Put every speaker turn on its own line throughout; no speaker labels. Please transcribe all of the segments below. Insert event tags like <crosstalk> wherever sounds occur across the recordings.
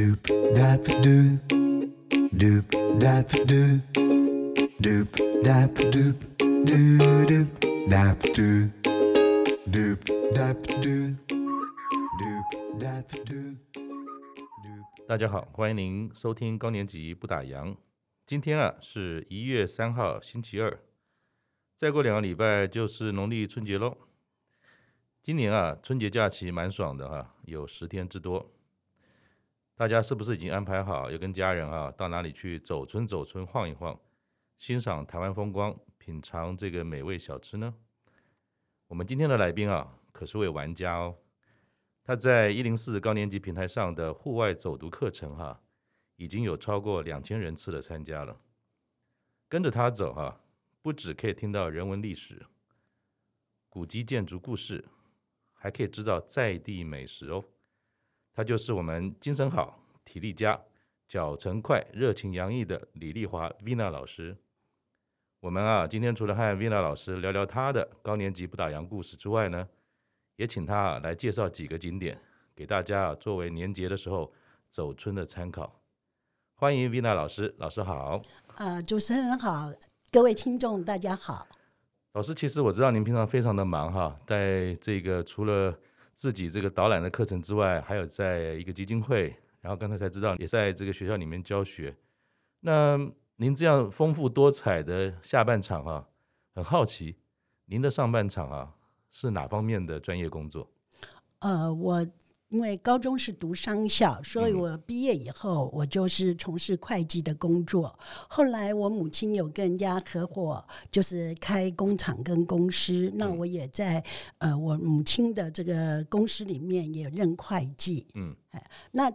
Doop dap doop, doop dap doop, doop dap doop, doo doop dap doop, doop dap doop, doop dap doop.
大家好，欢迎您收听高年级不打烊。今天啊是一月三号星期二，再过两个礼拜就是农历春节喽。今年啊春节假期蛮爽的哈、啊，有十天之多。大家是不是已经安排好要跟家人啊到哪里去走村走村晃一晃，欣赏台湾风光，品尝这个美味小吃呢？我们今天的来宾啊可是位玩家哦，他在一零四高年级平台上的户外走读课程哈、已经有超过两千人次的参加了。跟着他走哈、不只可以听到人文历史、古迹建筑故事，还可以知道在地美食哦。他就是我们精神好、体力佳、脚程快、热情洋溢的李丽华 Vina 老师。我们啊，今天除了和 Vina 老师聊聊他的高年级不打烊故事之外呢，也请他啊来介绍几个景点给大家啊，作为年节的时候走春的参考。欢迎 Vina 老师，老师好。
呃，主持人好，各位听众大家好。
老师，其实我知道您平常非常的忙哈，在这个除了自己这个导览的课程之外，还有在一个基金会，然后刚才才知道也在这个学校里面教学。那您这样丰富多彩的下半场啊，很好奇，您的上半场啊是哪方面的专业工作？
呃，我。因为高中是读商校，所以我毕业以后，我就是从事会计的工作。后来我母亲有跟人家合伙，就是开工厂跟公司。那我也在呃我母亲的这个公司里面也任会计。嗯，那。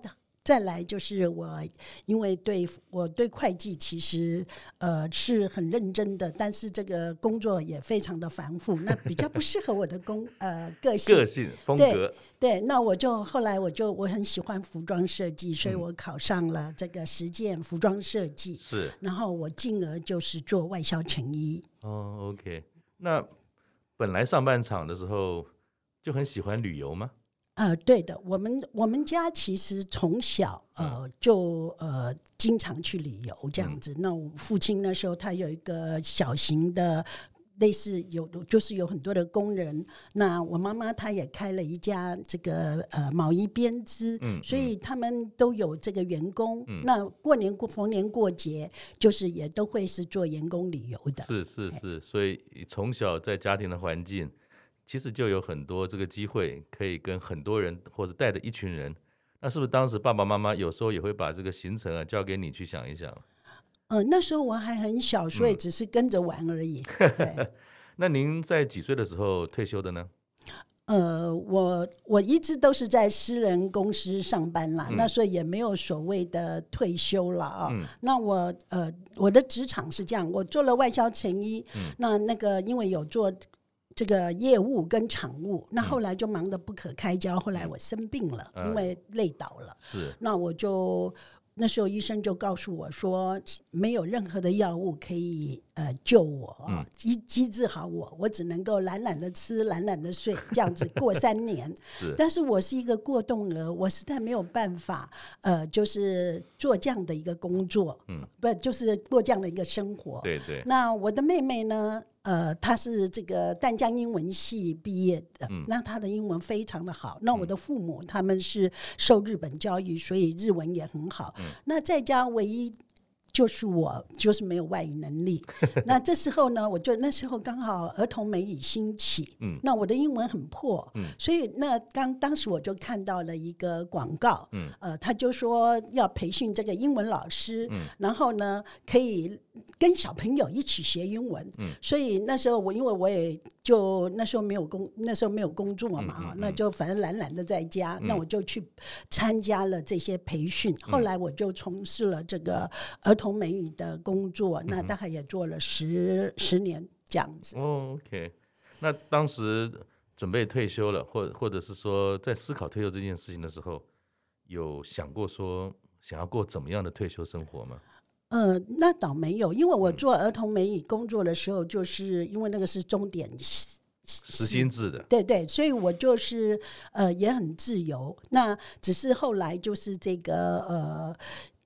再来就是我，因为对我对会计其实呃是很认真的，但是这个工作也非常的繁复，那比较不适合我的工呃个性 <laughs>
个性风格。
对，那我就后来我就我很喜欢服装设计，所以我考上了这个实践服装设计。是，然后我进而就是做外销成衣。
哦，OK，那本来上半场的时候就很喜欢旅游吗？
呃，对的，我们我们家其实从小呃就呃经常去旅游这样子。嗯、那我父亲那时候他有一个小型的类似有就是有很多的工人。那我妈妈她也开了一家这个呃毛衣编织，嗯，所以他们都有这个员工。嗯、那过年过逢年过节，就是也都会是做员工旅游的。
是是是，所以从小在家庭的环境。其实就有很多这个机会，可以跟很多人或者带着一群人。那是不是当时爸爸妈妈有时候也会把这个行程啊交给你去想一想？
嗯、呃，那时候我还很小，所以只是跟着玩而已。<laughs>
嗯、<laughs> 那您在几岁的时候退休的呢？
呃，我我一直都是在私人公司上班啦，嗯、那所以也没有所谓的退休了啊。嗯、那我呃，我的职场是这样，我做了外销成衣，嗯、那那个因为有做。这个业务跟厂务，那后来就忙得不可开交。嗯、后来我生病了，嗯、因为累倒了。是，那我就那时候医生就告诉我说，没有任何的药物可以呃救我啊，医医治好我，我只能够懒懒的吃，懒懒的睡，这样子过三年。<laughs> 是，但是我是一个过动儿，我实在没有办法呃，就是做这样的一个工作，嗯，不就是过这样的一个生活。对对。那我的妹妹呢？呃，他是这个淡江英文系毕业的，嗯、那他的英文非常的好。那我的父母他们是受日本教育，所以日文也很好。嗯、那在家唯一。就是我，就是没有外语能力。<laughs> 那这时候呢，我就那时候刚好儿童美语兴起，嗯，那我的英文很破，嗯，所以那刚当时我就看到了一个广告，嗯，呃，他就说要培训这个英文老师，嗯，然后呢，可以跟小朋友一起学英文，嗯，所以那时候我因为我也就那时候没有工，那时候没有工作嘛，嗯嗯嗯、那就反正懒懒的在家，嗯、那我就去参加了这些培训，嗯、后来我就从事了这个儿童。从美语的工作，那大概也做了十、十年这样子。
哦，OK。那当时准备退休了，或或者是说在思考退休这件事情的时候，有想过说想要过怎么样的退休生活吗？
呃，那倒没有，因为我做儿童美语工作的时候，就是因为那个是终点
实心制的，
对对，所以我就是呃也很自由。那只是后来就是这个呃。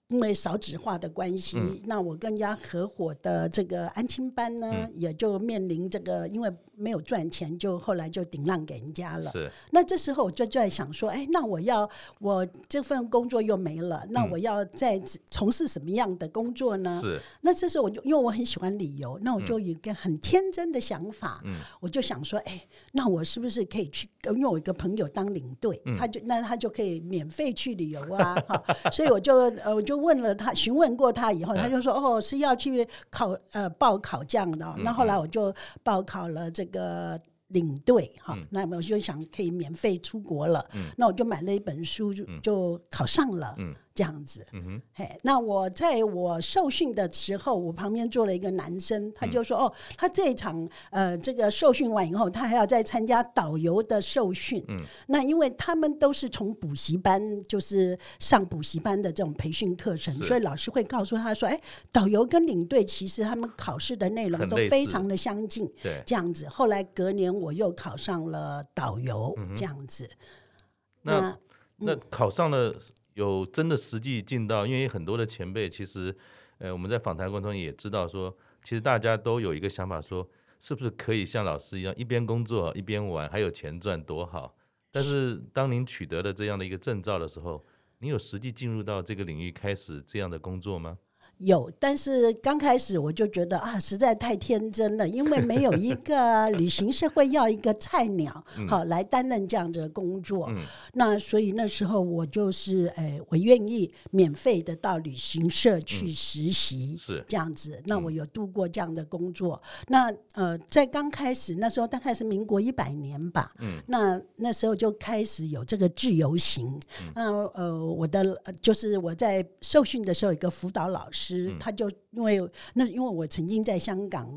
因为少子化的关系，嗯、那我跟人家合伙的这个安亲班呢，嗯、也就面临这个，因为没有赚钱，就后来就顶让给人家了。是。那这时候我就在想说，哎，那我要我这份工作又没了，那我要再从事什么样的工作呢？是。那这时候我就因为我很喜欢旅游，那我就有一个很天真的想法，嗯、我就想说，哎，那我是不是可以去？因为我一个朋友当领队，嗯、他就那他就可以免费去旅游啊，<laughs> 哈。所以我就呃我就。问了他，询问过他以后，他就说：“哦，是要去考呃报考这样的。”那后来我就报考了这个领队哈。那我就想可以免费出国了。那我就买了一本书，就就考上了。这样子，嗯哼，嘿，那我在我受训的时候，我旁边坐了一个男生，他就说：“哦，他这一场呃，这个受训完以后，他还要再参加导游的受训。嗯，那因为他们都是从补习班，就是上补习班的这种培训课程，所以老师会告诉他说：‘哎，导游跟领队其实他们考试的内容都非常的相近。’对，这样子。后来隔年我又考上了导游，这样子。
那那考上了。有真的实际进到，因为很多的前辈，其实，呃，我们在访谈过程中也知道说，其实大家都有一个想法，说是不是可以像老师一样，一边工作一边玩，还有钱赚，多好。但是当您取得了这样的一个证照的时候，你有实际进入到这个领域开始这样的工作吗？
有，但是刚开始我就觉得啊，实在太天真了，因为没有一个 <laughs> 旅行社会要一个菜鸟 <laughs> 好、来担任这样的工作。嗯、那所以那时候我就是哎，我愿意免费的到旅行社去实习，嗯、是这样子。那我有度过这样的工作。嗯、那呃，在刚开始那时候大概是民国一百年吧。嗯。那那时候就开始有这个自由行。嗯。那呃，我的就是我在受训的时候，有一个辅导老师。他就因为那因为我曾经在香港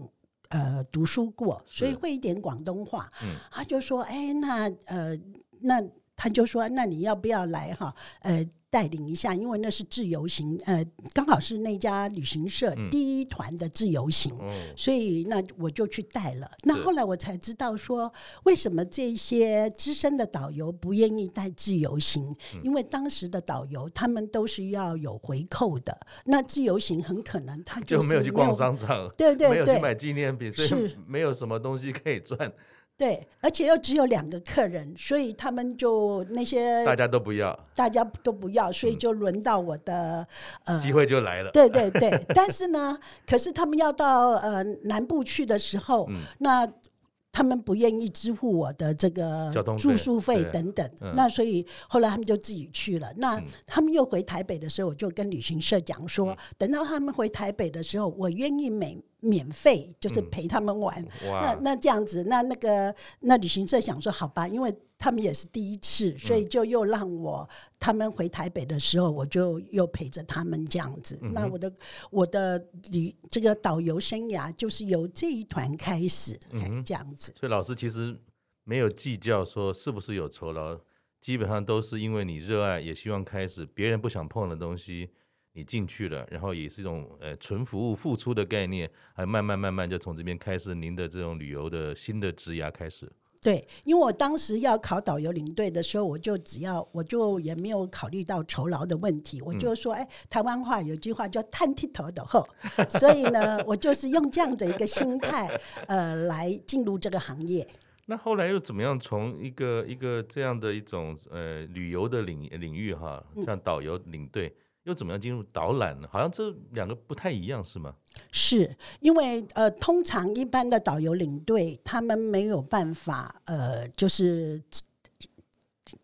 呃读书过，所以会一点广东话。嗯、他就说：“哎，那呃，那他就说，那你要不要来哈？呃。”带领一下，因为那是自由行，呃，刚好是那家旅行社第一团的自由行，嗯、所以那我就去带了。那后来我才知道说，为什么这些资深的导游不愿意带自由行？嗯、因为当时的导游他们都是要有回扣的，那自由行很可能他就，
就没有去逛商场，
对对对，
没有去买纪念品，所以没有什么东西可以赚。
对，而且又只有两个客人，所以他们就那些
大家都不要，
大家都不要，所以就轮到我的、
嗯、呃机会就来了。
对对对，<laughs> 但是呢，可是他们要到呃南部去的时候，嗯、那。他们不愿意支付我的这个住宿费等等，嗯、那所以后来他们就自己去了。那他们又回台北的时候，我就跟旅行社讲说，嗯、等到他们回台北的时候，我愿意免免费，就是陪他们玩。嗯、那那这样子，那那个那旅行社想说，好吧，因为。他们也是第一次，所以就又让我他们回台北的时候，我就又陪着他们这样子。嗯、那我的我的旅这个导游生涯就是由这一团开始，嗯、这样子。
所以老师其实没有计较说是不是有酬劳，基本上都是因为你热爱，也希望开始别人不想碰的东西，你进去了，然后也是一种呃纯服务付出的概念，还慢慢慢慢就从这边开始，您的这种旅游的新的职涯开始。
对，因为我当时要考导游领队的时候，我就只要我就也没有考虑到酬劳的问题，我就说，哎，台湾话有句话叫“探剃头的后”，<laughs> 所以呢，我就是用这样的一个心态，呃，来进入这个行业。
那后来又怎么样？从一个一个这样的一种呃旅游的领领域哈，像导游领队。嗯又怎么样进入导览呢？好像这两个不太一样，是吗？
是因为呃，通常一般的导游领队他们没有办法呃，就是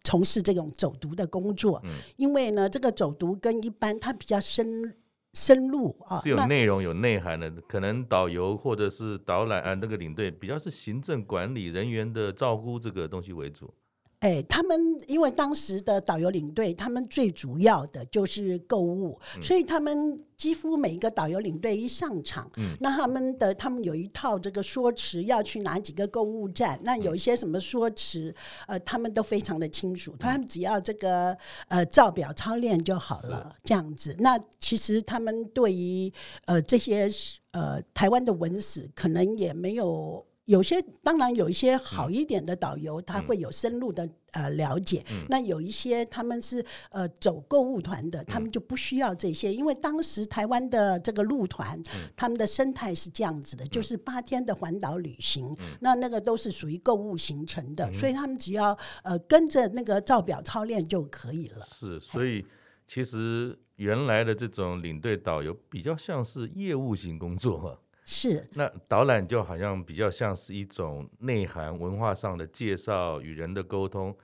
从事这种走读的工作，嗯、因为呢，这个走读跟一般它比较深深入啊，
是有内容有内涵的。可能导游或者是导览啊，那个领队比较是行政管理人员的照顾这个东西为主。
哎，他们因为当时的导游领队，他们最主要的就是购物，嗯、所以他们几乎每一个导游领队一上场，嗯、那他们的他们有一套这个说辞，要去哪几个购物站，那有一些什么说辞，呃，他们都非常的清楚，他们只要这个呃照表操练就好了，这样子。那其实他们对于呃这些呃台湾的文史，可能也没有。有些当然有一些好一点的导游，他会有深入的呃了解。那有一些他们是呃走购物团的，他们就不需要这些，因为当时台湾的这个路团，他们的生态是这样子的，就是八天的环岛旅行，那那个都是属于购物行程的，所以他们只要呃跟着那个照表操练就可以了。
是，所以其实原来的这种领队导游比较像是业务型工作。
是，
那导览就好像比较像是一种内涵文化上的介绍，与人的沟通。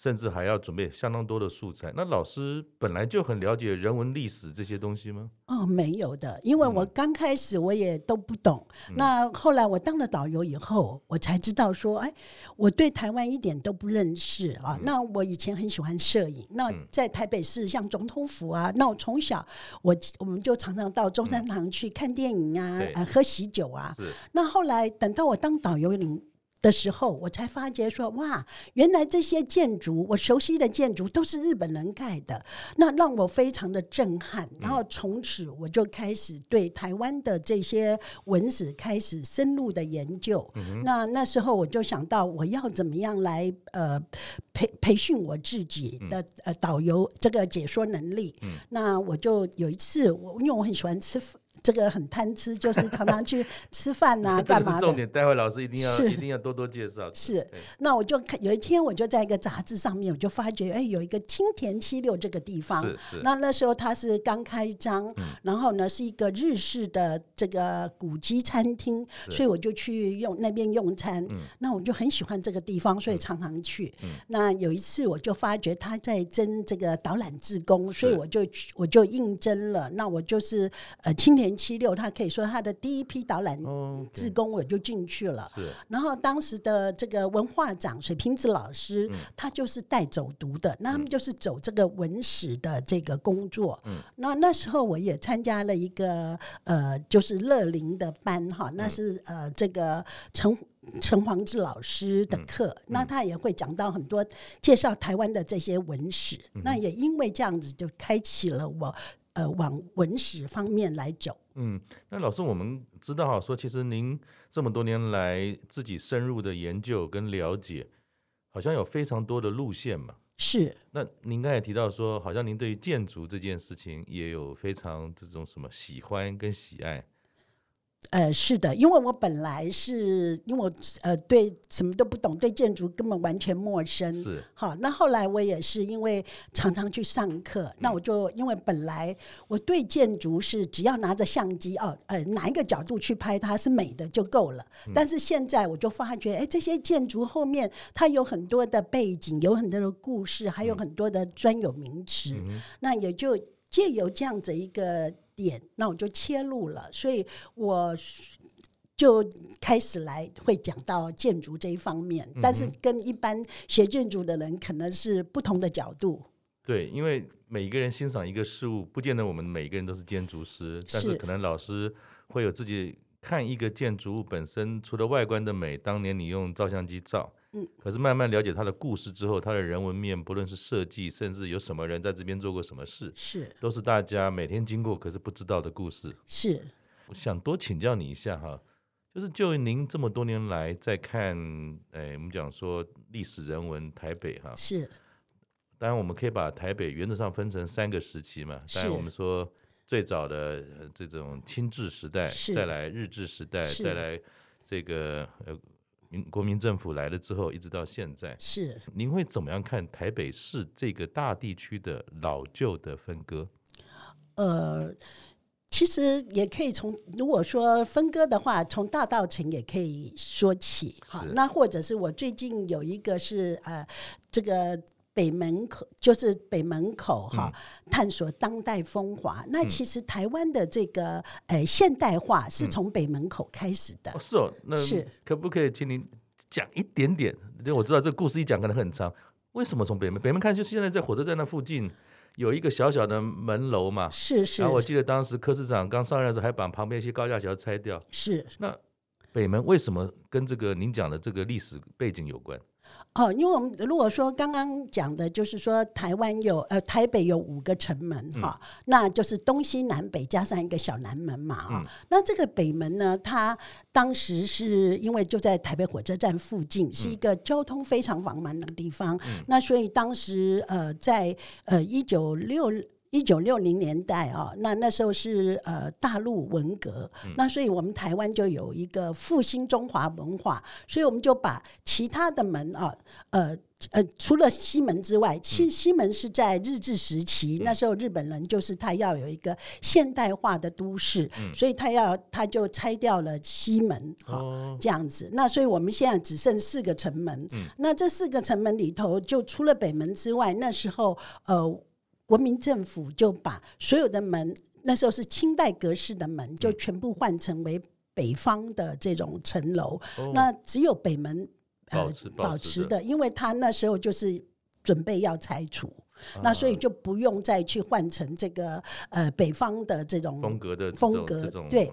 甚至还要准备相当多的素材。那老师本来就很了解人文历史这些东西吗？
哦，没有的，因为我刚开始我也都不懂。嗯、那后来我当了导游以后，我才知道说，哎，我对台湾一点都不认识啊。嗯、那我以前很喜欢摄影，那在台北市像总统府啊，那我从小我我们就常常到中山堂去看电影啊，呃、嗯，喝喜酒啊。那后来等到我当导游领的时候，我才发觉说，哇，原来这些建筑，我熟悉的建筑都是日本人盖的，那让我非常的震撼。然后从此我就开始对台湾的这些文史开始深入的研究。嗯、那那时候我就想到，我要怎么样来呃培培训我自己的呃导游这个解说能力。嗯、那我就有一次，我因为我很喜欢吃。这个很贪吃，就是常常去吃饭呐、啊，<laughs> 干嘛的？
重点，待会老师一定要是一定要多多介绍。
是，那我就看有一天，我就在一个杂志上面，我就发觉，哎，有一个青田七六这个地方。那那时候它是刚开张，嗯、然后呢是一个日式的这个古籍餐厅，所以我就去用那边用餐。嗯、那我就很喜欢这个地方，所以常常去。嗯、那有一次我就发觉他在征这个导览志工，所以我就我就应征了。那我就是呃青田。七六，他可以说他的第一批导览志工，我就进去了。Oh, okay. 然后当时的这个文化长水瓶子老师，嗯、他就是带走读的，那他们就是走这个文史的这个工作。嗯、那那时候我也参加了一个呃，就是乐龄的班哈，那是呃这个陈陈黄志老师的课，嗯嗯、那他也会讲到很多介绍台湾的这些文史。嗯、那也因为这样子，就开启了我。呃，往文史方面来走。
嗯，那老师，我们知道哈，说其实您这么多年来自己深入的研究跟了解，好像有非常多的路线嘛。
是。
那您刚才也提到说，好像您对于建筑这件事情也有非常这种什么喜欢跟喜爱。
呃，是的，因为我本来是因为我呃对什么都不懂，对建筑根本完全陌生。是，好，那后来我也是因为常常去上课，嗯、那我就因为本来我对建筑是只要拿着相机哦，呃，哪一个角度去拍它是美的就够了。嗯、但是现在我就发觉，哎，这些建筑后面它有很多的背景，有很多的故事，还有很多的专有名词。嗯、那也就借由这样子一个。点，那我就切入了，所以我就开始来会讲到建筑这一方面，但是跟一般学建筑的人可能是不同的角度。
对，因为每一个人欣赏一个事物，不见得我们每个人都是建筑师，但是可能老师会有自己看一个建筑物本身，除了外观的美，当年你用照相机照。嗯，可是慢慢了解他的故事之后，他的人文面，不论是设计，甚至有什么人在这边做过什么事，是。都是大家每天经过可是不知道的故事。是，我想多请教你一下哈，就是就您这么多年来在看，哎，我们讲说历史人文台北哈，是，当然我们可以把台北原则上分成三个时期嘛，当然我们说最早的这种清治时代，再来日治时代，再来这个呃。国民政府来了之后，一直到现在，是您会怎么样看台北市这个大地区的老旧的分割？
呃，其实也可以从如果说分割的话，从大道城也可以说起。好，那或者是我最近有一个是呃这个。北门口就是北门口哈，探索当代风华。嗯、那其实台湾的这个呃、欸、现代化是从北门口开始的。
嗯、是哦，那是可不可以请您讲一点点？因为我知道这个故事一讲可能很长。为什么从北门？北门看就是现在在火车站那附近有一个小小的门楼嘛。是是。然后我记得当时柯市长刚上任的时候，还把旁边一些高架桥拆掉。是。那北门为什么跟这个您讲的这个历史背景有关？
哦，因为我们如果说刚刚讲的，就是说台湾有呃台北有五个城门哈、嗯，那就是东西南北加上一个小南门嘛啊、嗯。那这个北门呢，它当时是因为就在台北火车站附近，是一个交通非常繁忙的地方。嗯、那所以当时呃在呃一九六。一九六零年代啊，那那时候是呃大陆文革，嗯，那所以我们台湾就有一个复兴中华文化，所以我们就把其他的门啊，呃呃，除了西门之外，西西门是在日治时期，嗯，那时候日本人就是他要有一个现代化的都市，嗯，所以他要他就拆掉了西门，哦，这样子。那所以我们现在只剩四个城门，嗯，那这四个城门里头，就除了北门之外，那时候呃。国民政府就把所有的门，那时候是清代格式的门，就全部换成为北方的这种城楼。哦。那只有北门呃保持，的，因为他那时候就是准备要拆除，啊，那所以就不用再去换成这个呃北方的这种风格的风格，对。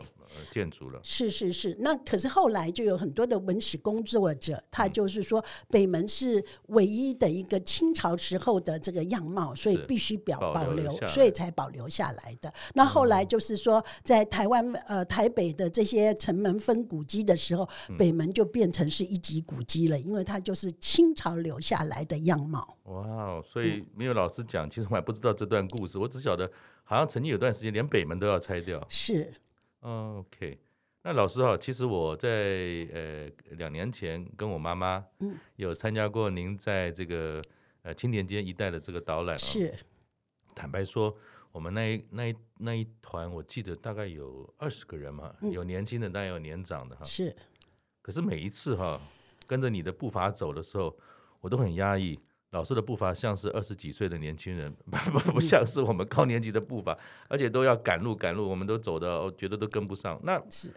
建筑了，
是是是，那可是后来就有很多的文史工作者，他就是说北门是唯一的一个清朝时候的这个样貌，所以必须表保留，所以才保留下来的。那后来就是说，在台湾呃台北的这些城门分古迹的时候，北门就变成是一级古迹了，因为它就是清朝留下来的样貌。
哇哦，所以没有老师讲，其实我还不知道这段故事，我只晓得好像曾经有段时间连北门都要拆掉。
是。
OK，那老师哈，其实我在呃两年前跟我妈妈有参加过您在这个呃青年街一带的这个导览啊。
是，
坦白说，我们那一那一那一团，我记得大概有二十个人嘛，有年轻的，当然有年长的哈。
是，
可是每一次哈，跟着你的步伐走的时候，我都很压抑。老师的步伐像是二十几岁的年轻人，不 <laughs> 不像是我们高年级的步伐，而且都要赶路赶路，我们都走的，我觉得都跟不上。那是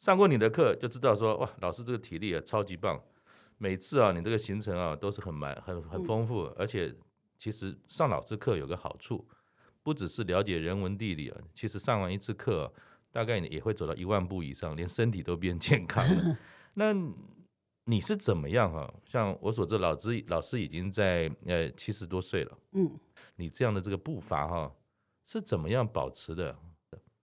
上过你的课就知道说，哇，老师这个体力啊超级棒。每次啊，你这个行程啊都是很满很很丰富，而且其实上老师课有个好处，不只是了解人文地理啊，其实上完一次课啊，大概也会走到一万步以上，连身体都变健康了。<laughs> 那你是怎么样哈？像我所知，老师老师已经在呃七十多岁了。嗯，你这样的这个步伐哈，是怎么样保持的？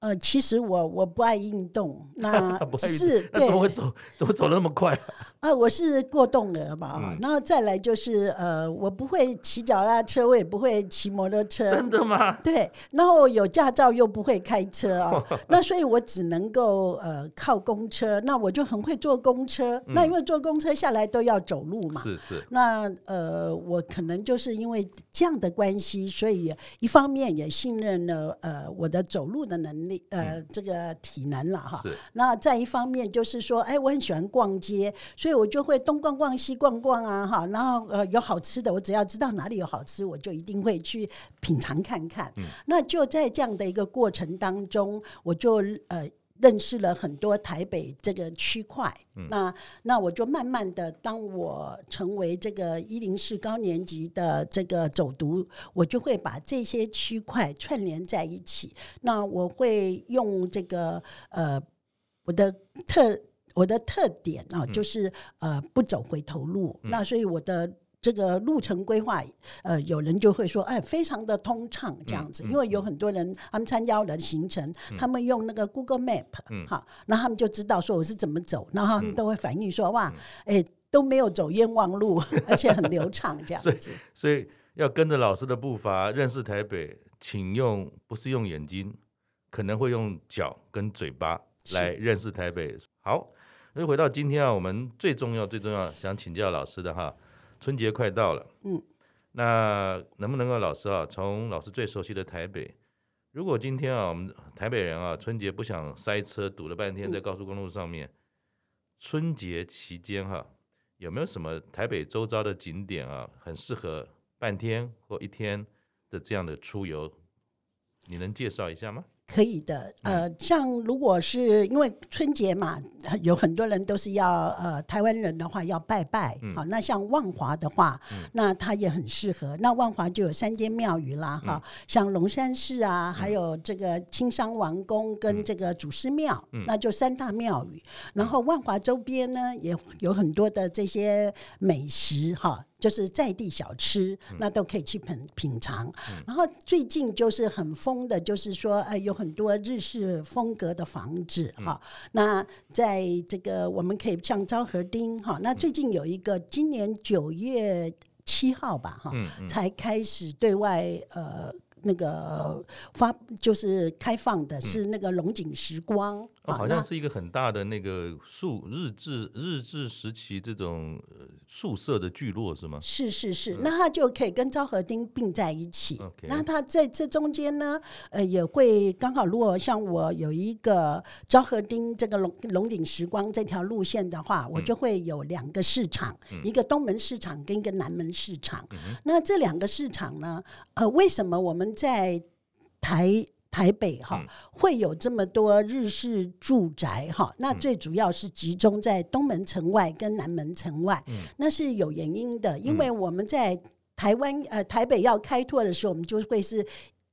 呃，其实我我不爱运动，<laughs> 那
是怎么会走？怎么走那么快？
啊，我是过动的嘛，嗯，然后再来就是呃，我不会骑脚踏车，我也不会骑摩托车。
真的吗？
对，然后有驾照又不会开车啊，<laughs> 那所以我只能够呃靠公车。那我就很会坐公车，嗯，那因为坐公车下来都要走路嘛。
是是。
那呃，我可能就是因为这样的关系，所以一方面也信任了呃我的走路的能力，呃，嗯，这个体能了哈。那再一方面就是说，哎，我很喜欢逛街，所以。我就会东逛逛西逛逛啊，哈，然后呃有好吃的，我只要知道哪里有好吃，我就一定会去品尝看看。嗯，那就在这样的一个过程当中，我就呃认识了很多台北这个区块。嗯，那那我就慢慢的，当我成为这个一零四高年级的这个走读，我就会把这些区块串联在一起。那我会用这个呃我的特。我的特点啊，就是呃不走回头路，嗯，那所以我的这个路程规划，呃，有人就会说，哎，非常的通畅这样子，嗯嗯，因为有很多人他们参加我的行程，嗯，他们用那个 Google Map，嗯，好，那他们就知道说我是怎么走，然后他们都会反映说，哇，哎，都没有走冤枉路，<laughs> 而且很流畅这样子。
所以，所以要跟着老师的步伐认识台北，请用不是用眼睛，可能会用脚跟嘴巴来认识台北。好。那回到今天啊，我们最重要、最重要想请教老师的哈，春节快到了，嗯，那能不能够老师啊，从老师最熟悉的台北，如果今天啊，我们台北人啊，春节不想塞车，堵了半天在高速公路上面，嗯、春节期间哈，有没有什么台北周遭的景点啊，很适合半天或一天的这样的出游？你能介绍一下吗？
可以的，呃，像如果是因为春节嘛，有很多人都是要呃，台湾人的话要拜拜，好、嗯，那像万华的话，嗯、那它也很适合。那万华就有三间庙宇啦，哈、嗯，像龙山寺啊，嗯、还有这个青山王宫跟这个祖师庙，嗯、那就三大庙宇。然后万华周边呢，也有很多的这些美食，哈。就是在地小吃，那都可以去品品尝。嗯、然后最近就是很疯的，就是说，呃，有很多日式风格的房子哈。嗯、那在这个我们可以像昭和町哈，那最近有一个，今年九月七号吧哈，才开始对外呃。那个发就是开放的，是那个龙井时光，嗯
哦、好像是一个很大的那个宿日治日治时期这种宿舍的聚落是吗？
是是是，嗯、那它就可以跟昭和町并在一起。那它在这中间呢，呃，也会刚好，如果像我有一个昭和町这个龙龙井时光这条路线的话，我就会有两个市场，嗯、一个东门市场跟一个南门市场。嗯、那这两个市场呢，呃，为什么我们在台台北哈、嗯、会有这么多日式住宅哈，那最主要是集中在东门城外跟南门城外，嗯、那是有原因的，因为我们在台湾呃台北要开拓的时候，我们就会是。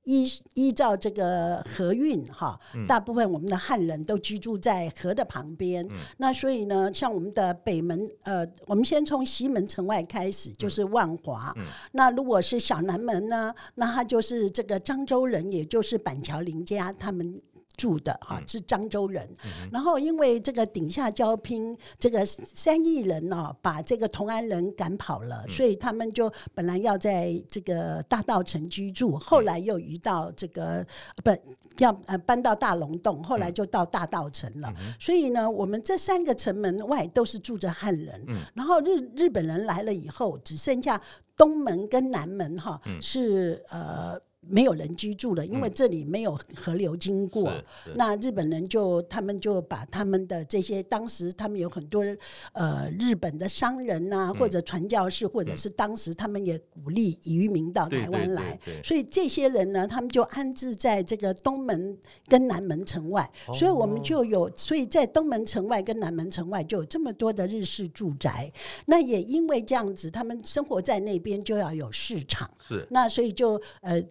依依照这个河运哈，大部分我们的汉人都居住在河的旁边。嗯、那所以呢，像我们的北门，呃，我们先从西门城外开始，就是万华。那如果是小南门呢，那它就是这个漳州人，也就是板桥林家他们。住的哈是漳州人，嗯、然后因为这个顶下交拼，这个三亿人呢把这个同安人赶跑了，嗯、所以他们就本来要在这个大道城居住，后来又移到这个、嗯、不要呃搬到大龙洞，后来就到大道城了。嗯、所以呢，我们这三个城门外都是住着汉人，嗯、然后日日本人来了以后，只剩下东门跟南门哈是呃。没有人居住了，因为这里没有河流经过。嗯、那日本人就他们就把他们的这些当时他们有很多呃日本的商人呐、或者传教士，或者是当时他们也鼓励移民到台湾来，所以这些人呢，他们就安置在这个东门跟南门城外。哦、所以我们就有，所以在东门城外跟南门城外就有这么多的日式住宅。那也因为这样子，他们生活在那边就要有市场。是，那所以就呃。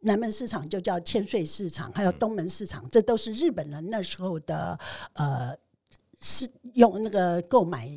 南门市场就叫千岁市场，还有东门市场，这都是日本人那时候的呃，是用那个购买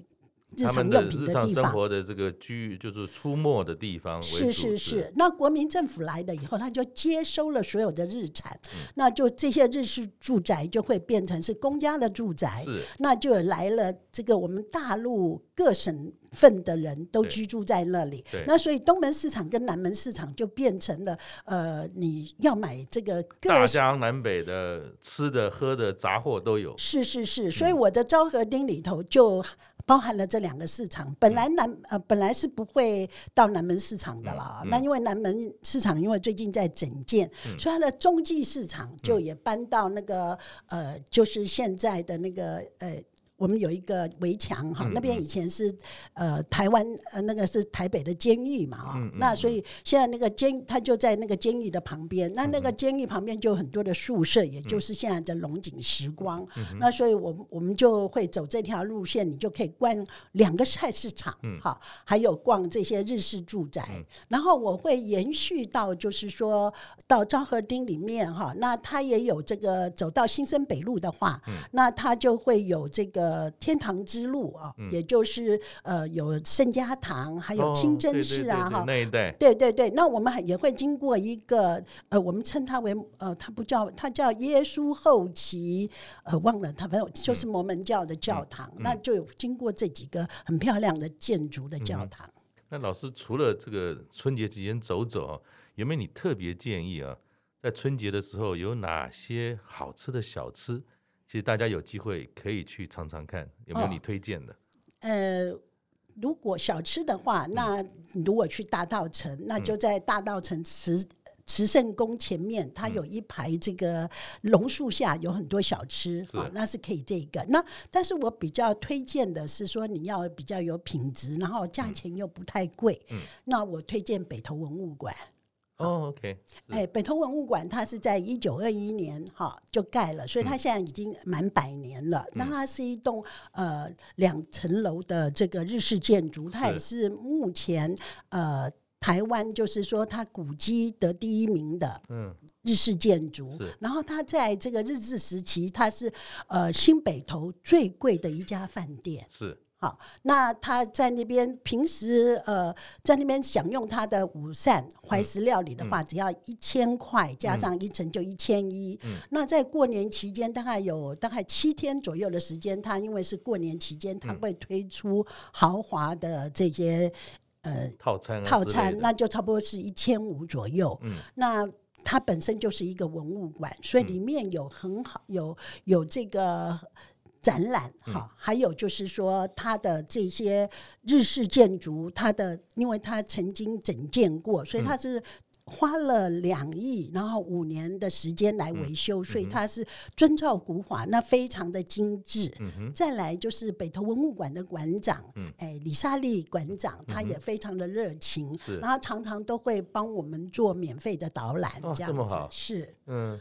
日常用品的地方。
生活的这个居就是出没的地方。
是是是。那国民政府来了以后，他就接收了所有的日产，嗯、那就这些日式住宅就会变成是公家的住宅。是。那就来了这个我们大陆各省份的人都居住在那里，那所以东门市场跟南门市场就变成了，呃，你要买这个
大江南北的吃的喝的杂货都有。
是是是，所以我的昭和町里头就包含了这两个市场。本来南呃本来是不会到南门市场的啦，嗯嗯、那因为南门市场因为最近在整建，嗯、所以它的中继市场就也搬到那个呃，就是现在的那个呃。我们有一个围墙哈，那边以前是呃台湾呃那个是台北的监狱嘛啊，那所以现在那个监他就在那个监狱的旁边，那那个监狱旁边就有很多的宿舍，也就是现在的龙井时光。那所以我我们就会走这条路线，你就可以逛两个菜市场，好、嗯，还有逛这些日式住宅。嗯、然后我会延续到就是说到昭和町里面哈，那它也有这个走到新生北路的话，嗯、那它就会有这个。呃，天堂之路啊，嗯、也就是呃，有圣家堂，还有清真寺啊，哈、哦，
那一带，
对对对。那我们还也会经过一个呃，我们称它为呃，它不叫它叫耶稣后期，呃，忘了它，反正就是摩门教的教堂。那就有经过这几个很漂亮的建筑的教堂。嗯、
那老师除了这个春节期间走走，有没有你特别建议啊？在春节的时候有哪些好吃的小吃？其实大家有机会可以去尝尝看，有没有你推荐的？哦、
呃，如果小吃的话，那如果去大道城，嗯、那就在大道城慈慈圣宫前面，它有一排这个榕树下，有很多小吃，是哦，那是可以这个。那但是我比较推荐的是说，你要比较有品质，然后价钱又不太贵。嗯，那我推荐北投文物馆。
哦，OK，
哎，北投文物馆它是在一九二一年哈就盖了，所以它现在已经满百年了。那、嗯、它是一栋呃两层楼的这个日式建筑，它也是目前呃台湾就是说它古迹得第一名的嗯日式建筑。嗯、然后它在这个日治时期，它是呃新北投最贵的一家饭店。
是。
好，那他在那边平时呃，在那边享用他的午膳怀石料理的话，嗯、只要一千块，加上一层就一千一。那在过年期间，大概有大概七天左右的时间，他因为是过年期间，他会推出豪华的这些呃
套餐
套餐，那就差不多是一千五左右。嗯，那它本身就是一个文物馆，所以里面有很好有有这个。展览哈，还有就是说，它的这些日式建筑，它的因为它曾经整建过，所以它是花了两亿，然后五年的时间来维修，所以它是遵照古法，那非常的精致。再来就是北投文物馆的馆长，哎，李莎莉馆长，他也非常的热情，然后常常都会帮我们做免费的导览，这样子是。嗯。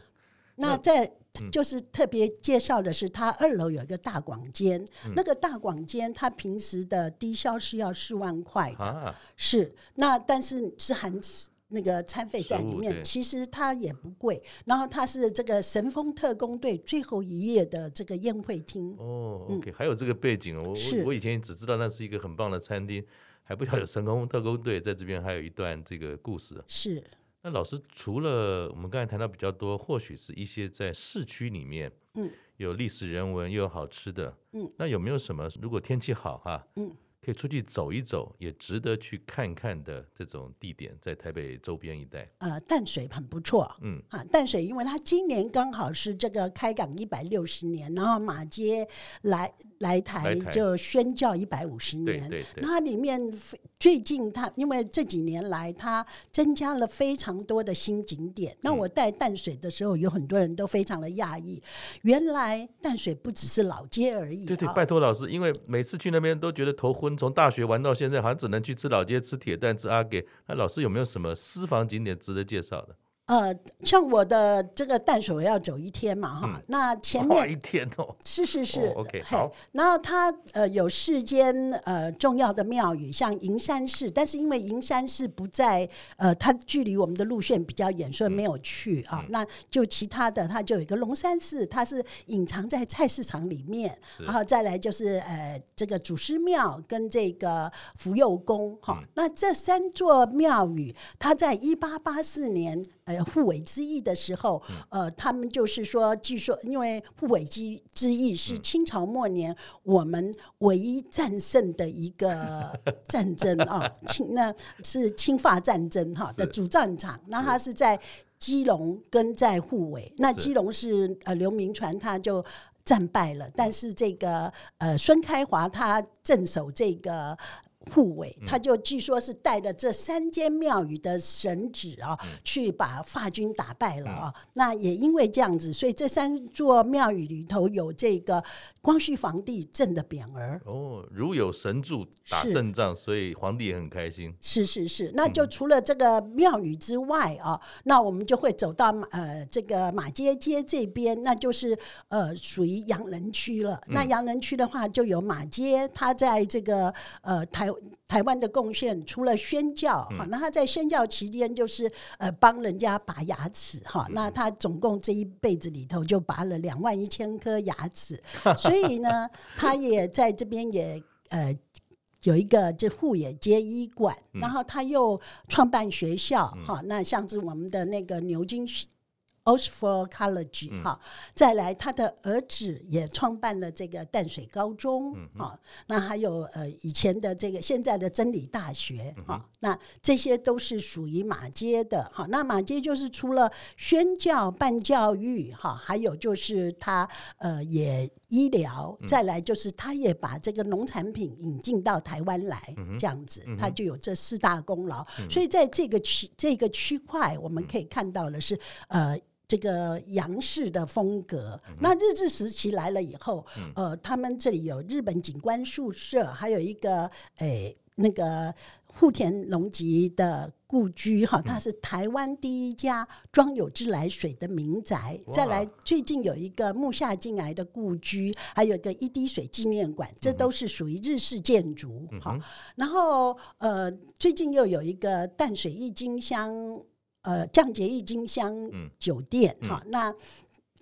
那在就是特别介绍的是，它二楼有一个大广间，嗯、那个大广间它平时的低消是要四万块的，啊、是那但是是含那个餐费在里面，其实它也不贵。然后它是这个神风特工队最后一夜的这个宴会厅。
哦，OK，、嗯、还有这个背景，我我我以前只知道那是一个很棒的餐厅，还不晓得神风特工队在这边还有一段这个故事。
是。
那老师除了我们刚才谈到比较多，或许是一些在市区里面，嗯，有历史人文又有好吃的，嗯，那有没有什么如果天气好哈，嗯。可以出去走一走，也值得去看看的这种地点，在台北周边一带。
呃，淡水很不错，嗯啊，淡水因为它今年刚好是这个开港一百六十年，然后马街来来台就宣教一百五十年，对对对。那里面最近他因为这几年来他增加了非常多的新景点。那我带淡水的时候，有很多人都非常的讶异，原来淡水不只是老街而已。
对对，拜托老师，因为每次去那边都觉得头昏。从大学玩到现在，好像只能去吃老街、吃铁蛋、吃阿给。那老师有没有什么私房景点值得介绍的？
呃，像我的这个淡水要走一天嘛，哈、嗯，那前面
一天哦，
是是是、
哦、，OK 好。
然后它呃有世间呃重要的庙宇，像银山寺，但是因为银山寺不在呃，它距离我们的路线比较远，所以没有去、嗯、啊。那就其他的，它就有一个龙山寺，它是隐藏在菜市场里面，是然后再来就是呃这个祖师庙跟这个福佑宫，哈、嗯。那这三座庙宇，它在一八八四年。呃，护尾之役的时候，呃，他们就是说，据说因为护尾之之役是清朝末年我们唯一战胜的一个 <laughs> 战争啊，清那是清法战争哈的主战场，那他是。在基隆跟在护尾，那基隆是呃刘铭传他就战败了，但是这个呃孙开华他镇守这个。护卫，他就据说是带着这三间庙宇的神旨啊，嗯、去把法军打败了啊。嗯、那也因为这样子，所以这三座庙宇里头有这个光绪皇帝镇的匾额。
哦，如有神助打胜仗，所以皇帝也很开心。
是是是，那就除了这个庙宇之外啊，嗯、那我们就会走到呃这个马街街这边，那就是呃属于洋人区了。嗯、那洋人区的话，就有马街，它在这个呃台。台湾的贡献，除了宣教哈，那他在宣教期间就是呃帮人家拔牙齿哈，那他总共这一辈子里头就拔了两万一千颗牙齿，<laughs> 所以呢，他也在这边也呃有一个这护眼街医馆，然后他又创办学校哈，那像是我们的那个牛津。Oxford College 哈，再来他的儿子也创办了这个淡水高中哈，那还有呃以前的这个现在的真理大学哈，那这些都是属于马街的哈。那马街就是除了宣教办教育哈，还有就是他呃也医疗，再来就是他也把这个农产品引进到台湾来这样子，他就有这四大功劳。所以在这个区这个区块，我们可以看到的是呃。这个洋式的风格，那日治时期来了以后，呃，他们这里有日本警官宿舍，还有一个诶那个户田隆吉的故居哈，它是台湾第一家装有自来水的民宅。嗯、再来，最近有一个木下进来的故居，还有一个一滴水纪念馆，这都是属于日式建筑。好、嗯，然后呃，最近又有一个淡水郁金香呃降解郁金香酒店。好、嗯嗯，那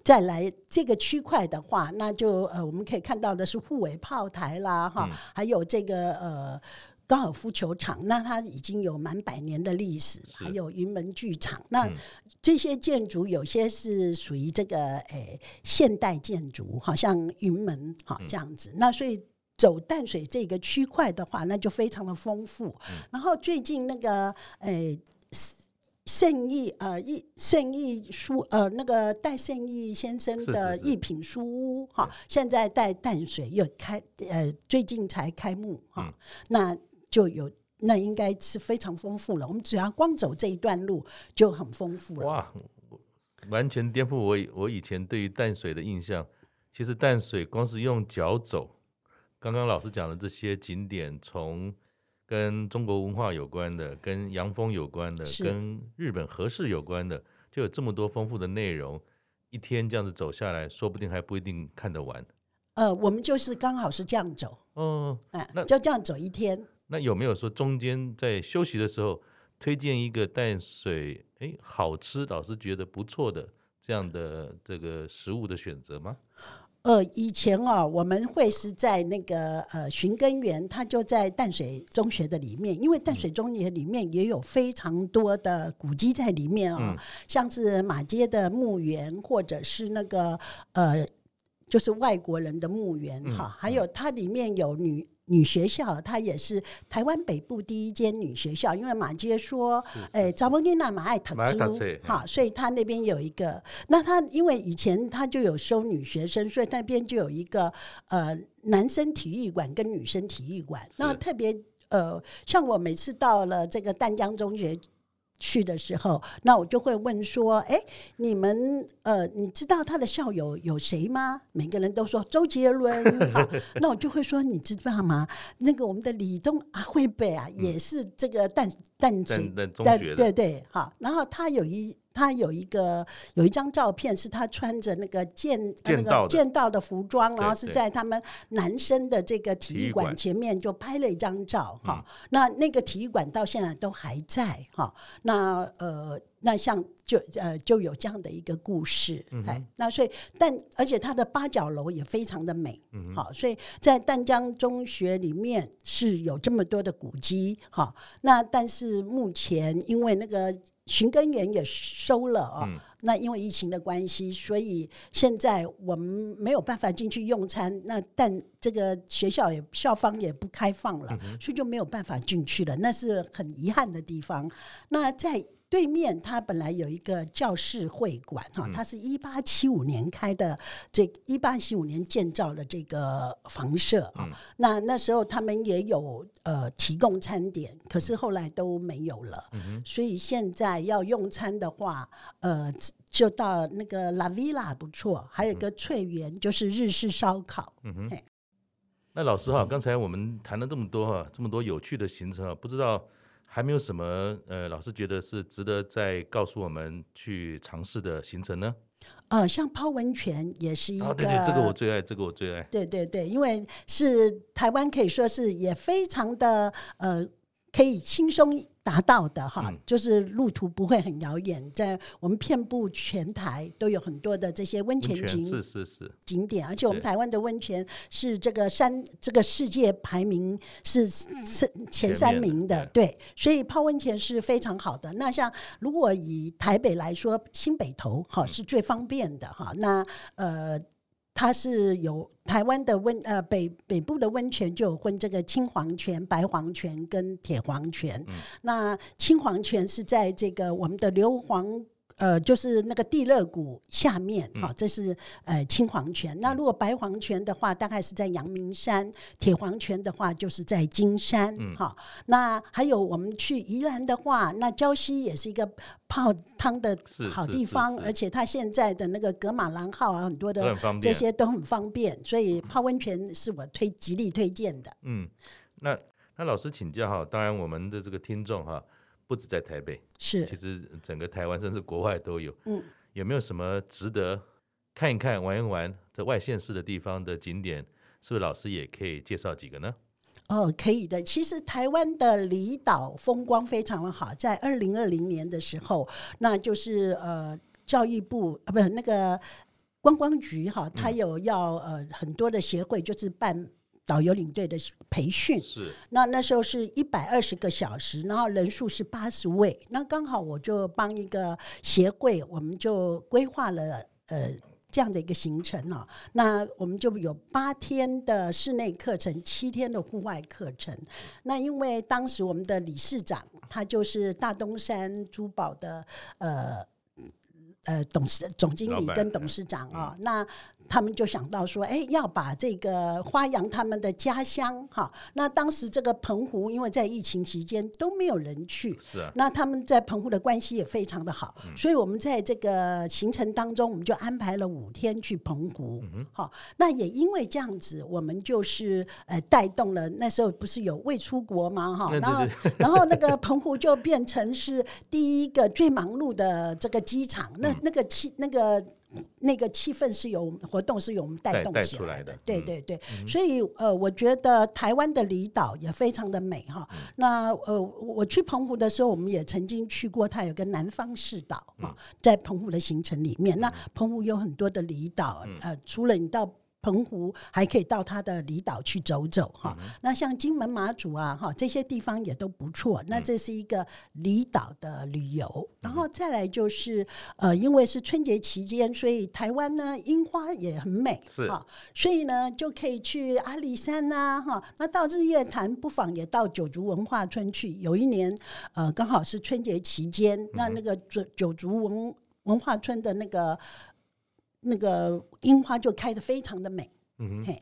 再来这个区块的话，那就呃我们可以看到的是护尾炮台啦，哈、嗯，还有这个呃。高尔夫球场，那它已经有满百年的历史，还有云门剧场。那这些建筑有些是属于这个诶、欸、现代建筑，好像云门哈这样子。那所以走淡水这个区块的话，那就非常的丰富。然后最近那个诶圣义呃义圣义书呃那个戴胜义先生的一品书屋哈，现在在淡水又开呃最近才开幕哈，那。就有那应该是非常丰富了。我们只要光走这一段路就很丰富了。
哇，完全颠覆我我以前对于淡水的印象。其实淡水光是用脚走，刚刚老师讲的这些景点，从跟中国文化有关的、跟洋风有关的、跟日本和式有关的，就有这么多丰富的内容。一天这样子走下来，说不定还不一定看得完。
呃，我们就是刚好是这样走。
哦，
哎，那就这样走一天。
那有没有说中间在休息的时候推荐一个淡水哎好吃老师觉得不错的这样的这个食物的选择吗？
呃，以前啊，我们会是在那个呃寻根园，它就在淡水中学的里面，因为淡水中学里面也有非常多的古迹在里面啊，嗯、像是马街的墓园，或者是那个呃就是外国人的墓园哈，嗯、还有它里面有女。女学校，它也是台湾北部第一间女学校，因为马街说，诶，查某囡仔嘛爱读书，哈，所以他那边有一个。那他因为以前他就有收女学生，所以那边就有一个呃男生体育馆跟女生体育馆。那特别呃，像我每次到了这个淡江中学。去的时候，那我就会问说：“哎、欸，你们呃，你知道他的校友有谁吗？”每个人都说周杰伦。<laughs> 好，那我就会说：“你知道吗？那个我们的李东阿惠贝啊，也是这个淡淡水
淡
对对，好。然后他有一。”他有一个有一张照片，是他穿着那个剑那个剑道的服装，然后是在他们男生的这个体育馆前面就拍了一张照哈。那那个体育馆到现在都还在哈。那呃，那像就呃就有这样的一个故事，哎，那所以但而且它的八角楼也非常的美，好，所以在淡江中学里面是有这么多的古迹哈。那但是目前因为那个。寻根园也收了啊，嗯、那因为疫情的关系，所以现在我们没有办法进去用餐。那但这个学校也校方也不开放了，嗯、所以就没有办法进去了，那是很遗憾的地方。那在。对面，它本来有一个教室会馆哈，它是一八七五年开的，这一八七五年建造的这个房舍啊。嗯、那那时候他们也有呃提供餐点，可是后来都没有了。嗯、所以现在要用餐的话，呃，就到那个 La Villa 不错，还有一个翠园，就是日式烧烤。嗯哼。
那老师哈，刚才我们谈了这么多哈，这么多有趣的行程啊，不知道。还没有什么呃，老师觉得是值得再告诉我们去尝试的行程呢？
呃，像泡温泉也是一个，哦、对对，这个我最爱，这个我最爱。对对对，因为是台湾可以说是也非常的呃，可以轻松。达到的哈，就是路途不会很遥远，在我们遍布全台都有很多的这些温泉景
是是是
景点，而且我们台湾的温泉是这个三这个世界排名是是前三名的，对，所以泡温泉是非常好的。那像如果以台北来说，新北投哈是最方便的哈，那呃。它是有台湾的温呃北北部的温泉就有分这个青黄泉、白黄泉跟铁黄泉。嗯、那青黄泉是在这个我们的硫磺。呃，就是那个地热谷下面，哈、嗯，这是呃青黄泉。那如果白黄泉的话，大概是在阳明山；铁黄泉的话，就是在金山，哈、嗯。那还有我们去宜兰的话，那礁溪也是一个泡汤的好地方，而且它现在的那个格马兰号啊，很多的这些都很方便，所以泡温泉是我推极力推荐的。
嗯，那那老师请教哈，当然我们的这个听众哈。不止在台北，
是，
其实整个台湾甚至国外都有。
嗯，
有没有什么值得看一看、玩一玩的外县市的地方的景点？是不是老师也可以介绍几个呢？
哦，可以的。其实台湾的离岛风光非常的好，在二零二零年的时候，那就是呃教育部啊，不是那个观光局哈，他有要呃很多的协会，就是办导游领队的培训。是。那那时候是一百二十个小时，然后人数是八十位。那刚好我就帮一个协会，我们就规划了呃。这样的一个行程呢，那我们就有八天的室内课程，七天的户外课程。那因为当时我们的理事长他就是大东山珠宝的呃呃董事总经理跟董事长啊，那。他们就想到说，哎，要把这个花阳他们的家乡哈。那当时这个澎湖，因为在疫情期间都没有人去，是啊。那他们在澎湖的关系也非常的好，嗯、所以我们在这个行程当中，我们就安排了五天去澎湖。好、嗯，那也因为这样子，我们就是呃带动了。那时候不是有未出国吗？哈，然后然后那个澎湖就变成是第一个最忙碌的这个机场。那那个气那个。那个气氛是由活动是由我们带动起来的，对对对，嗯、所以呃，我觉得台湾的离岛也非常的美哈。嗯、那呃，我去澎湖的时候，我们也曾经去过，它有个南方四岛哈，在澎湖的行程里面。那澎湖有很多的离岛，呃，除了你到。澎湖还可以到它的离岛去走走哈，嗯、那像金门、马祖啊哈这些地方也都不错。那这是一个离岛的旅游，嗯、然后再来就是呃，因为是春节期间，所以台湾呢樱花也很美是哈，所以呢就可以去阿里山呐、啊、哈。那到日月潭，不妨也到九族文化村去。有一年呃刚好是春节期间，嗯、那那个九九族文文化村的那个。那个樱花就开得非常的美，嗯哼嘿，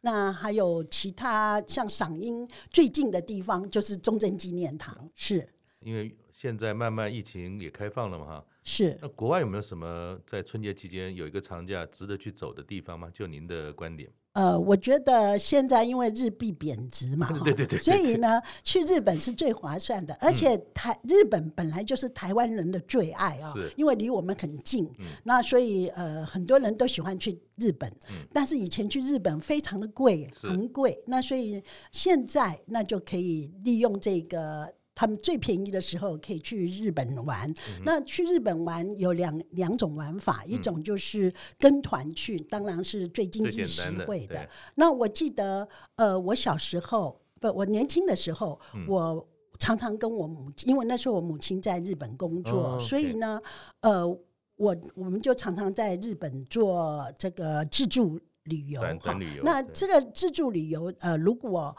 那还有其他像赏樱最近的地方就是中正纪念堂，是。
因为现在慢慢疫情也开放了嘛，哈，
是。
那国外有没有什么在春节期间有一个长假值得去走的地方吗？就您的观点。
呃，我觉得现在因为日币贬值嘛，<laughs>
对对对，
所以呢，去日本是最划算的，而且台日本本来就是台湾人的最爱啊，因为离我们很近，那所以呃，很多人都喜欢去日本，但是以前去日本非常的贵，很贵，那所以现在那就可以利用这个。他们最便宜的时候可以去日本玩。嗯、那去日本玩有两两种玩法，嗯、一种就是跟团去，当然是最经济实惠的。的那我记得，呃，我小时候不，我年轻的时候，嗯、我常常跟我母亲，因为那时候我母亲在日本工作，哦 okay、所以呢，呃，我我们就常常在日本做这个自助。旅游哈，那这个自助旅游，呃，如果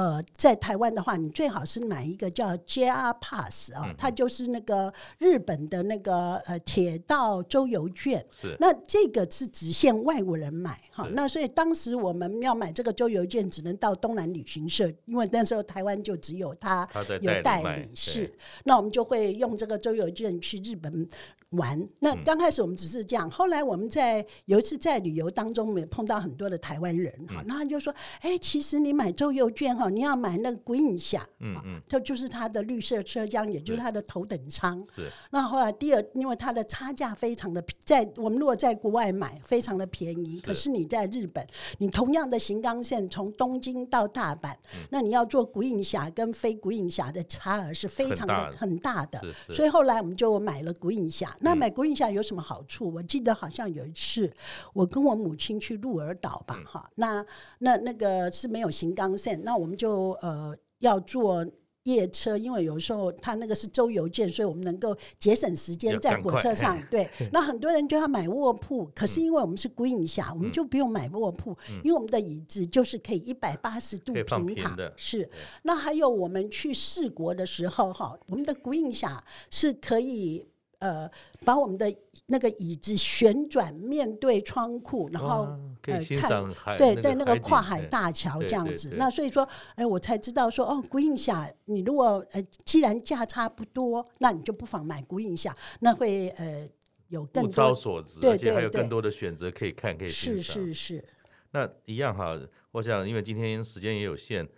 呃在台湾的话，你最好是买一个叫 JR Pass 啊，它就是那个日本的那个呃铁道周游券。是，那这个是只限外国人买哈。那所以当时我们要买这个周游券，只能到东南旅行社，因为那时候台湾就只有他有代理。是，那我们就会用这个周游券去日本。玩，那刚开始我们只是这样，嗯、后来我们在有一次在旅游当中，也碰到很多的台湾人哈，那他、嗯、就说，哎、欸，其实你买周游券哈，你要买那个鬼影侠，嗯嗯，这就是它的绿色车厢，也就是它的头等舱。是。那后来第二，因为它的差价非常的，在我们如果在国外买，非常的便宜，是。可是你在日本，你同样的新干线从东京到大阪，嗯、那你要坐鬼影侠跟非鬼影侠的差额是非常的很大的，所以后来我们就买了鬼影侠。那买国营下有什么好处？我记得好像有一次，我跟我母亲去鹿儿岛吧，哈、嗯，那那那个是没有新干线，那我们就呃要坐夜车，因为有时候他那个是周游券，所以我们能够节省时间在火车上。<laughs> 对，那很多人就要买卧铺，可是因为我们是国营下，嗯、我们就不用买卧铺，嗯、因为我们的椅子就是可以一百八十度平躺。是，那还有我们去四国的时候，哈，我们的 green 下是可以。呃，把我们的那个椅子旋转，面对窗户，然后
可以欣赏海，
对对，那个跨海大桥这样子。那所以说，哎，我才知道说，哦，古印下，你如果呃，既然价差不多，那你就不妨买古印下，那会呃有更多物
超所值，而且还有更多的选择可以看，可以。
是是是。
那一样哈，我想因为今天时间也有限，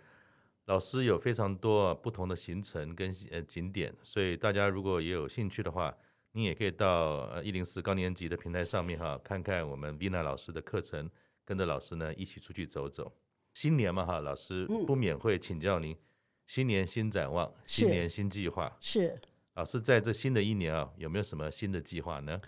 老师有非常多不同的行程跟呃景点，所以大家如果也有兴趣的话，你也可以到呃一零四高年级的平台上面哈，看看我们 Vina 老师的课程，跟着老师呢一起出去走走。新年嘛哈，老师不免会请教您，新年新展望，新年新计划。
是
老师在这新的一年啊，有没有什么新的计划呢？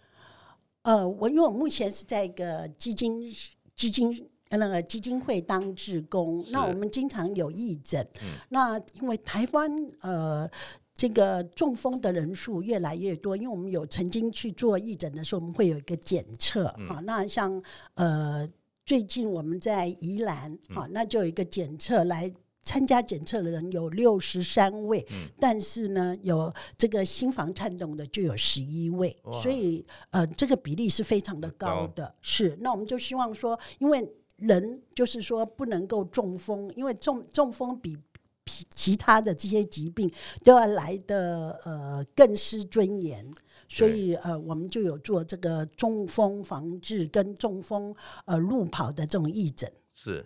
呃，我因为我目前是在一个基金基金那个基金会当志工，那我们经常有义诊。嗯、那因为台湾呃这个中风的人数越来越多，因为我们有曾经去做义诊的时候，我们会有一个检测啊、嗯。那像呃。最近我们在宜兰，啊，那就有一个检测来参加检测的人有六十三位，嗯，但是呢，有这个心房颤动的就有十一位，所以呃，这个比例是非常的高的。是，那我们就希望说，因为人就是说不能够中风，因为中中风比其他的这些疾病都要来的呃更失尊严。所以呃，我们就有做这个中风防治跟中风呃路跑的这种义诊。
是，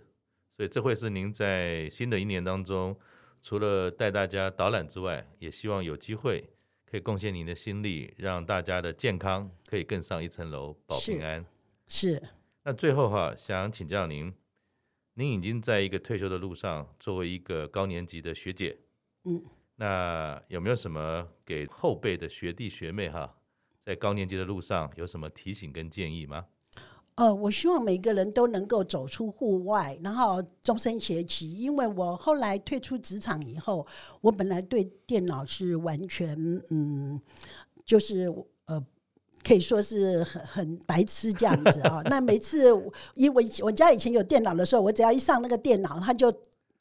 所以这会是您在新的一年当中，除了带大家导览之外，也希望有机会可以贡献您的心力，让大家的健康可以更上一层楼，保平安。
是。是
那最后哈，想请教您，您已经在一个退休的路上，作为一个高年级的学姐，嗯。那有没有什么给后辈的学弟学妹哈，在高年级的路上有什么提醒跟建议吗？
呃，我希望每个人都能够走出户外，然后终身学习。因为我后来退出职场以后，我本来对电脑是完全嗯，就是呃，可以说是很很白痴这样子啊。<laughs> 那每次因为我家以前有电脑的时候，我只要一上那个电脑，他就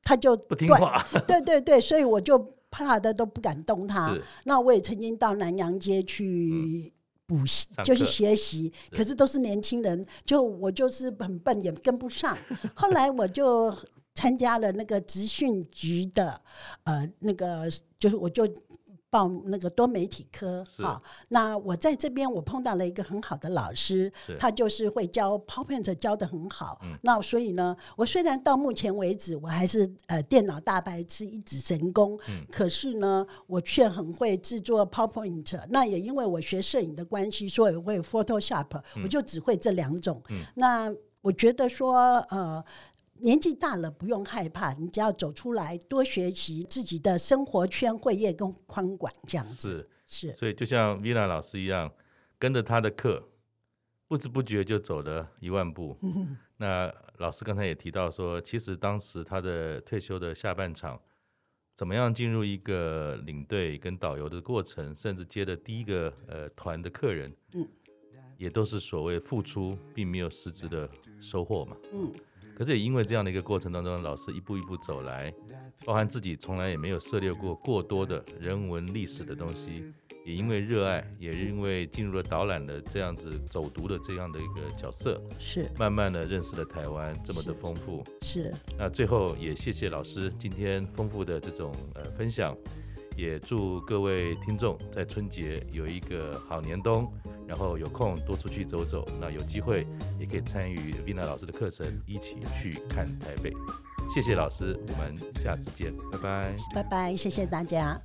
他就
不听话。
对对对，所以我就。怕的都不敢动它。那我也曾经到南阳街去补习，嗯，就是学习，可是都是年轻人，就我就是很笨，也跟不上。<laughs> 后来我就参加了那个职训局的，呃，那个就是我就。报那个多媒体科，好，那我在这边我碰到了一个很好的老师，他就是会教 PowerPoint 教的很好。嗯、那所以呢，我虽然到目前为止我还是呃电脑大白痴一指神功，嗯、可是呢，我却很会制作 PowerPoint。那也因为我学摄影的关系，所以我会 Photoshop，嗯、我就只会这两种。嗯、那我觉得说呃。年纪大了不用害怕，你只要走出来多学习，自己的生活圈会越更宽广，这样子
是是。所以就像 Vina 老师一样，跟着他的课，不知不觉就走了一万步。<laughs> 那老师刚才也提到说，其实当时他的退休的下半场，怎么样进入一个领队跟导游的过程，甚至接的第一个呃团的客人，嗯，也都是所谓付出，并没有实质的收获嘛，嗯。可是也因为这样的一个过程当中，老师一步一步走来，包含自己从来也没有涉猎过过多的人文历史的东西，也因为热爱，也因为进入了导览的这样子走读的这样的一个角色，是慢慢的认识了台湾这么的丰富，是。是那最后也谢谢老师今天丰富的这种呃分享。也祝各位听众在春节有一个好年冬，然后有空多出去走走。那有机会也可以参与 Vina 老师的课程，一起去看台北。谢谢老师，我们下次见，拜拜。
拜拜，谢谢大家。